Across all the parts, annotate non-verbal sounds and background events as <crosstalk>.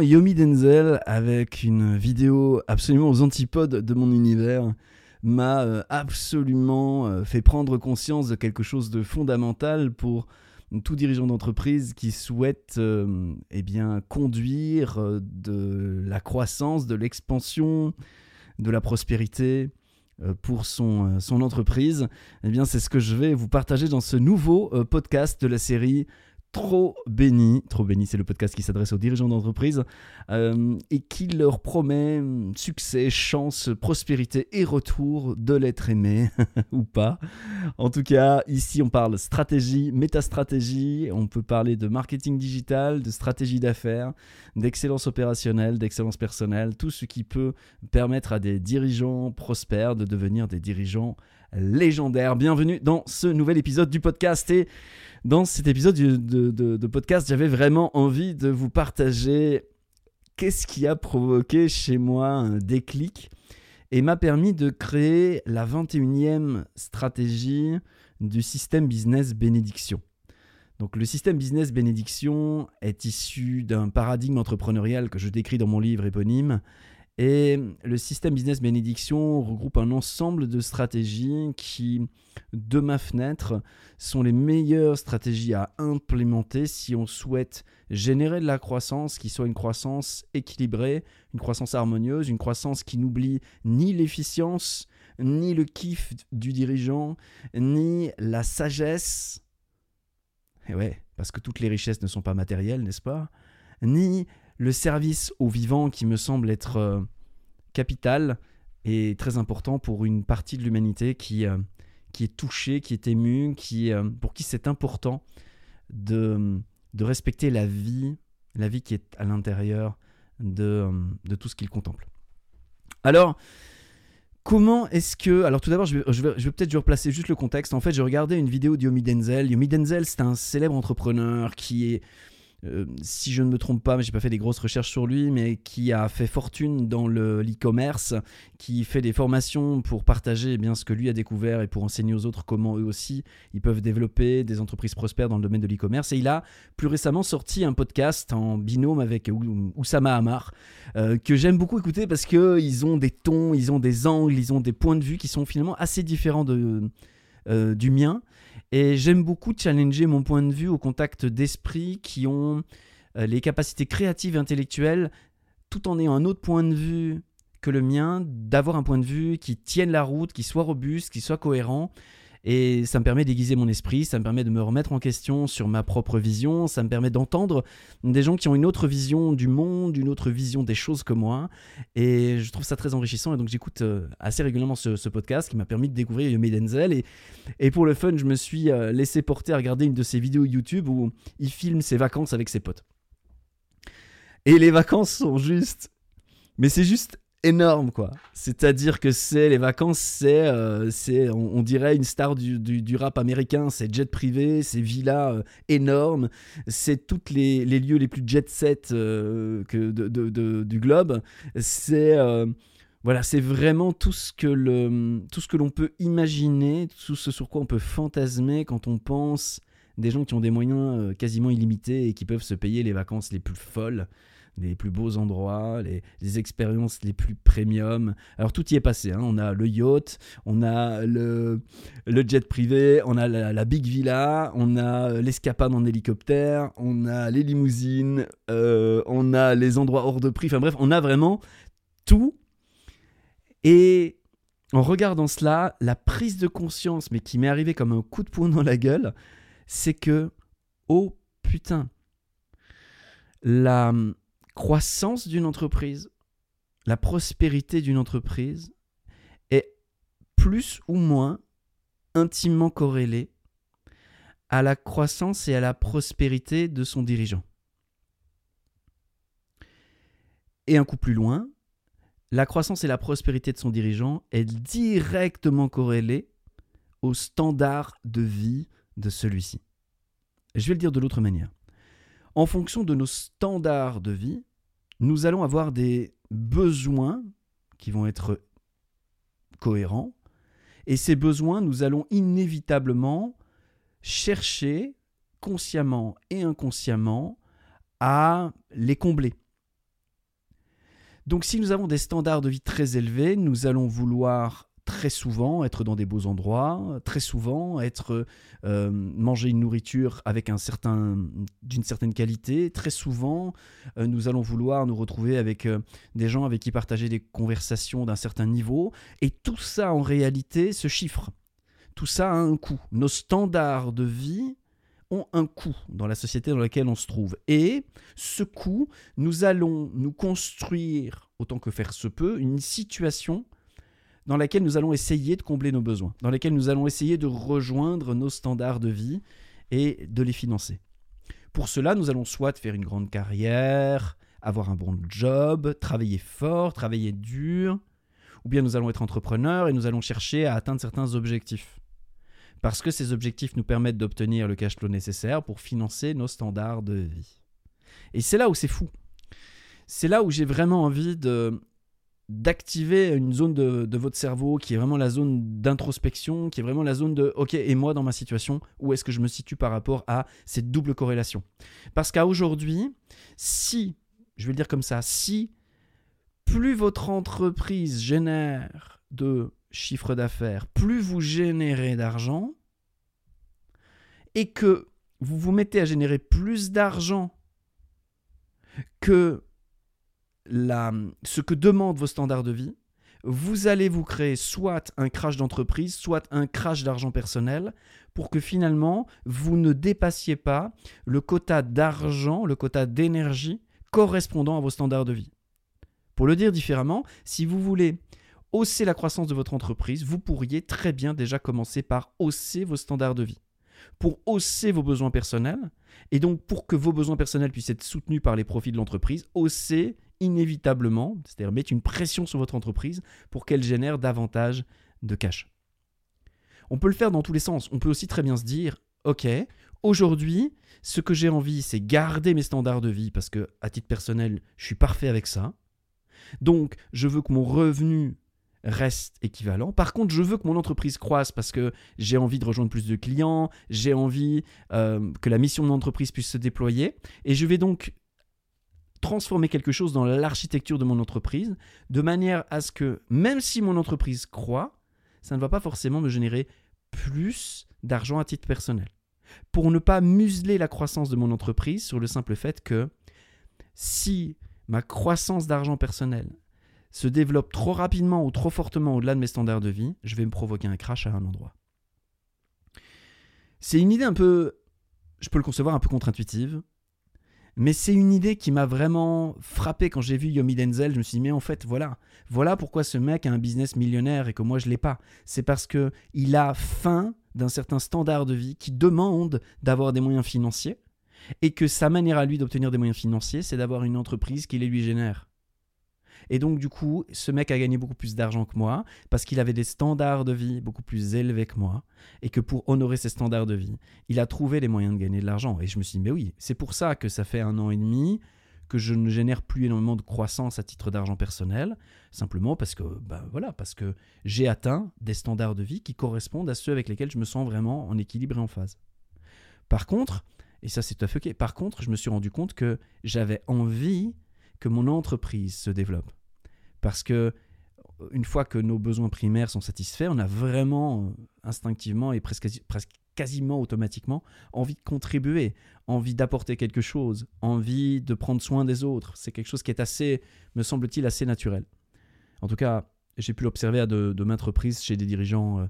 Yomi Denzel, avec une vidéo absolument aux antipodes de mon univers, m'a euh, absolument euh, fait prendre conscience de quelque chose de fondamental pour tout dirigeant d'entreprise qui souhaite euh, eh bien, conduire de la croissance, de l'expansion, de la prospérité pour son, son entreprise. Eh bien, c'est ce que je vais vous partager dans ce nouveau podcast de la série Trop béni, Trop béni, c'est le podcast qui s'adresse aux dirigeants d'entreprise euh, et qui leur promet succès, chance, prospérité et retour de l'être aimé <laughs> ou pas. En tout cas, ici on parle stratégie, métastratégie, on peut parler de marketing digital, de stratégie d'affaires, d'excellence opérationnelle, d'excellence personnelle, tout ce qui peut permettre à des dirigeants prospères de devenir des dirigeants légendaires. Bienvenue dans ce nouvel épisode du podcast et dans cet épisode de, podcast, j'avais vraiment envie de vous partager qu'est-ce qui a provoqué chez moi un déclic et m'a permis de créer la 21e stratégie du système business bénédiction. Donc le système business bénédiction est issu d'un paradigme entrepreneurial que je décris dans mon livre éponyme et le système business bénédiction regroupe un ensemble de stratégies qui, de ma fenêtre, sont les meilleures stratégies à implémenter si on souhaite générer de la croissance qui soit une croissance équilibrée, une croissance harmonieuse, une croissance qui n'oublie ni l'efficience, ni le kiff du dirigeant, ni la sagesse. Et ouais, parce que toutes les richesses ne sont pas matérielles, n'est-ce pas? Ni le service au vivant qui me semble être euh, capital et très important pour une partie de l'humanité qui, euh, qui est touchée, qui est émue, qui, euh, pour qui c'est important de, de respecter la vie, la vie qui est à l'intérieur de, de tout ce qu'il contemple. Alors, Comment est-ce que... Alors tout d'abord, je vais, je vais, peut-être replacer juste le contexte. En fait, j'ai regardé une vidéo de Yomi Denzel. Yomi Denzel, c'est un célèbre entrepreneur qui est euh, si je ne me trompe pas, mais j'ai pas fait des grosses recherches sur lui, mais qui a fait fortune dans l'e-commerce, qui fait des formations pour partager eh bien ce que lui a découvert et pour enseigner aux autres comment eux aussi ils peuvent développer des entreprises prospères dans le domaine de l'e-commerce. Et il a plus récemment sorti un podcast en binôme avec Oussama Hamar euh, que j'aime beaucoup écouter parce que ils ont des tons, ils ont des angles, ils ont des points de vue qui sont finalement assez différents de, euh, du mien. Et j'aime beaucoup challenger mon point de vue au contact d'esprits qui ont euh, les capacités créatives et intellectuelles, tout en ayant un autre point de vue que le mien, d'avoir un point de vue qui tienne la route, qui soit robuste, qui soit cohérent et ça me permet d'aiguiser mon esprit, ça me permet de me remettre en question sur ma propre vision, ça me permet d'entendre des gens qui ont une autre vision du monde, une autre vision des choses que moi. Et je trouve ça très enrichissant. Et donc j'écoute euh, assez régulièrement ce, podcast qui m'a permis de découvrir Yomi Denzel. Et, et pour le fun, je me suis euh, laissé porter à regarder une de ses vidéos YouTube où il filme ses vacances avec ses potes. Et les vacances sont juste... Mais c'est juste énorme quoi. C'est-à-dire que c'est les vacances, c'est, euh, c'est on, dirait une star du, du, rap américain, c'est jet privé, c'est villas euh, énormes, c'est tous les, les, lieux les plus jet set euh, que de, de, du globe. C'est voilà, c'est vraiment tout ce que le tout ce que l'on peut imaginer, tout ce sur quoi on peut fantasmer quand on pense des gens qui ont des moyens quasiment illimités et qui peuvent se payer les vacances les plus folles les plus beaux endroits, les, expériences les plus premium. Alors tout y est passé. Hein. On a le yacht, on a le, jet privé, on a la, big villa, on a l'escapade en hélicoptère, on a les limousines, euh, on a les endroits hors de prix. Enfin bref, on a vraiment tout. Et en regardant cela, la prise de conscience, mais qui m'est arrivée comme un coup de poing dans la gueule, c'est que, oh putain, la, croissance d'une entreprise, la prospérité d'une entreprise est plus ou moins intimement corrélée à la croissance et à la prospérité de son dirigeant. Et un coup plus loin, la croissance et la prospérité de son dirigeant est directement corrélée au standard de vie de celui-ci. Je vais le dire de l'autre manière en fonction de nos standards de vie, nous allons avoir des besoins qui vont être cohérents. Et ces besoins, nous allons inévitablement chercher consciemment et inconsciemment à les combler. Donc si nous avons des standards de vie très élevés, nous allons vouloir très souvent être dans des beaux endroits, très souvent être euh, manger une nourriture avec un certain d'une certaine qualité, très souvent euh, nous allons vouloir nous retrouver avec euh, des gens avec qui partager des conversations d'un certain niveau et tout ça en réalité se chiffre. Tout ça a un coût. Nos standards de vie ont un coût dans la société dans laquelle on se trouve. Et ce coût, nous allons nous construire, autant que faire se peut, une situation dans laquelle nous allons essayer de combler nos besoins, dans laquelle nous allons essayer de rejoindre nos standards de vie et de les financer. Pour cela, nous allons soit faire une grande carrière, avoir un bon job, travailler fort, travailler dur, ou bien nous allons être entrepreneurs et nous allons chercher à atteindre certains objectifs parce que ces objectifs nous permettent d'obtenir le cash flow nécessaire pour financer nos standards de vie. Et c'est là où c'est fou. C'est là où j'ai vraiment envie de d'activer une zone de, de, votre cerveau qui est vraiment la zone d'introspection, qui est vraiment la zone de OK, et moi dans ma situation, où est-ce que je me situe par rapport à cette double corrélation? Parce qu'à aujourd'hui, si, je vais le dire comme ça, si plus votre entreprise génère de chiffre d'affaires, plus vous générez d'argent, et que vous vous mettez à générer plus d'argent que ce que demandent vos standards de vie, vous allez vous créer soit un crash d'entreprise, soit un crash d'argent personnel, pour que finalement vous ne dépassiez pas le quota d'argent, le quota d'énergie correspondant à vos standards de vie. Pour le dire différemment, si vous voulez hausser la croissance de votre entreprise, vous pourriez très bien déjà commencer par hausser vos standards de vie. Pour hausser vos besoins personnels, et donc pour que vos besoins personnels puissent être soutenus par les profits de l'entreprise, hausser inévitablement, c'est-à-dire mettre une pression sur votre entreprise pour qu'elle génère davantage de cash. On peut le faire dans tous les sens. On peut aussi très bien se dire, ok, aujourd'hui, ce que j'ai envie, c'est garder mes standards de vie parce que, à titre personnel, je suis parfait avec ça. Donc, je veux que mon revenu reste équivalent. Par contre, je veux que mon entreprise croisse parce que j'ai envie de rejoindre plus de clients, j'ai envie euh, que la mission de mon entreprise puisse se déployer. Et je vais donc transformer quelque chose dans l'architecture de mon entreprise de manière à ce que même si mon entreprise croît, ça ne va pas forcément me générer plus d'argent à titre personnel. Pour ne pas museler la croissance de mon entreprise sur le simple fait que si ma croissance d'argent personnel se développe trop rapidement ou trop fortement au-delà de mes standards de vie, je vais me provoquer un crash à un endroit. C'est une idée un peu, je peux le concevoir un peu contre-intuitive, mais c'est une idée qui m'a vraiment frappé quand j'ai vu Yomi Denzel. Je me suis dit, mais en fait, voilà, voilà pourquoi ce mec a un business millionnaire et que moi je l'ai pas. C'est parce que il a faim d'un certain standard de vie qui demande d'avoir des moyens financiers et que sa manière à lui d'obtenir des moyens financiers, c'est d'avoir une entreprise qui les lui génère. Et donc, du coup, ce mec a gagné beaucoup plus d'argent que moi parce qu'il avait des standards de vie beaucoup plus élevés que moi. Et que pour honorer ces standards de vie, il a trouvé les moyens de gagner de l'argent. Et je me suis dit, mais oui, c'est pour ça que ça fait un an et demi que je ne génère plus énormément de croissance à titre d'argent personnel, simplement parce que, bah voilà, parce que j'ai atteint des standards de vie qui correspondent à ceux avec lesquels je me sens vraiment en équilibre et en phase. Par contre, et ça c'est tout à ok, par contre, je me suis rendu compte que j'avais envie que mon entreprise se développe. Parce que une fois que nos besoins primaires sont satisfaits, on a vraiment euh, instinctivement et presque, quasiment automatiquement envie de contribuer, envie d'apporter quelque chose, envie de prendre soin des autres. C'est quelque chose qui est assez, me semble-t-il, assez naturel. En tout cas, j'ai pu l'observer à de, maintes reprises chez des dirigeants.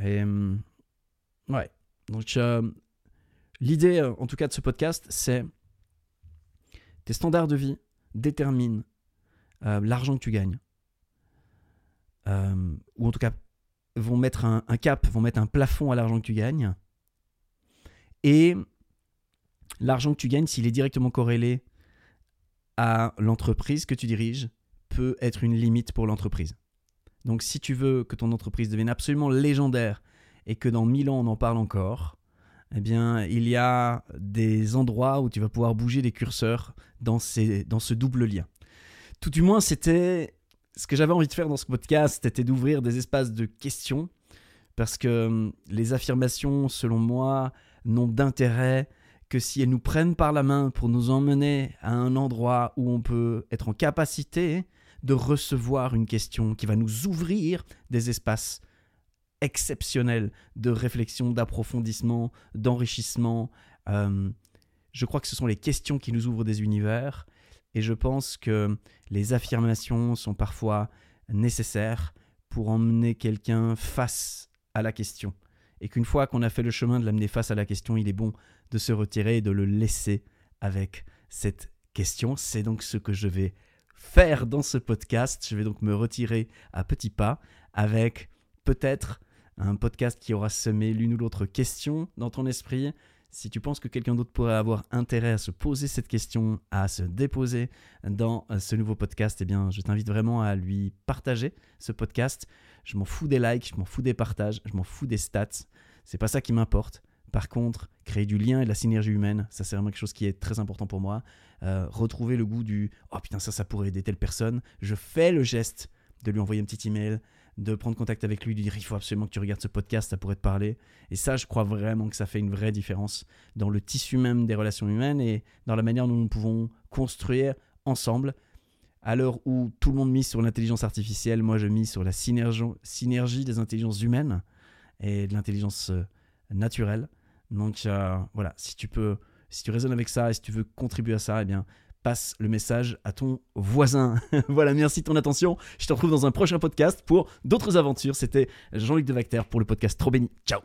Euh, hum, ouais. Donc, euh, l'idée, en tout cas, de ce podcast, c'est tes standards de vie, détermine euh, l'argent que tu gagnes. Euh, ou en tout cas, vont mettre un, cap, vont mettre un plafond à l'argent que tu gagnes. Et l'argent que tu gagnes, s'il est directement corrélé à l'entreprise que tu diriges, peut être une limite pour l'entreprise. Donc si tu veux que ton entreprise devienne absolument légendaire et que dans 1000 ans on en parle encore, eh bien, il y a des endroits où tu vas pouvoir bouger des curseurs dans, ces, dans ce double lien. Tout du moins, c'était ce que j'avais envie de faire dans ce podcast, c'était d'ouvrir des espaces de questions, parce que hum, les affirmations, selon moi, n'ont d'intérêt que si elles nous prennent par la main pour nous emmener à un endroit où on peut être en capacité de recevoir une question qui va nous ouvrir des espaces exceptionnels de réflexion, d'approfondissement, d'enrichissement. Euh, je crois que ce sont les questions qui nous ouvrent des univers et je pense que les affirmations sont parfois nécessaires pour emmener quelqu'un face à la question. Et qu'une fois qu'on a fait le chemin de l'amener face à la question, il est bon de se retirer et de le laisser avec cette question. C'est donc ce que je vais faire dans ce podcast. Je vais donc me retirer à petits pas avec peut-être un podcast qui aura semé l'une ou l'autre question dans ton esprit, si tu penses que quelqu'un d'autre pourrait avoir intérêt à se poser cette question, à se déposer dans euh, ce nouveau podcast, eh bien, je t'invite vraiment à lui partager ce podcast. Je m'en fous des likes, je m'en fous des partages, je m'en fous des stats. C'est pas ça qui m'importe. Par contre, créer du lien et de la synergie humaine, ça c'est vraiment quelque chose qui est très important pour moi. Euh, retrouver le goût du oh putain ça ça pourrait aider telle personne. Je fais le geste de lui envoyer un petit email, de prendre contact avec lui, de dire il faut absolument que tu regardes ce podcast, ça pourrait te parler. Et ça, je crois vraiment que ça fait une vraie différence dans le tissu même des relations humaines et dans la manière dont nous pouvons construire ensemble. À l'heure où tout le monde mise sur l'intelligence artificielle, moi je mise sur la synergie, des intelligences humaines et de l'intelligence euh, naturelle. Donc euh, voilà, si tu peux, si tu raisonnes avec ça et si tu veux contribuer à ça, eh bien passe le message à ton voisin. <laughs> voilà, merci de ton attention. Je te retrouve dans un prochain podcast pour d'autres aventures. C'était Jean-Luc Devacter pour le podcast Trop Béni. Ciao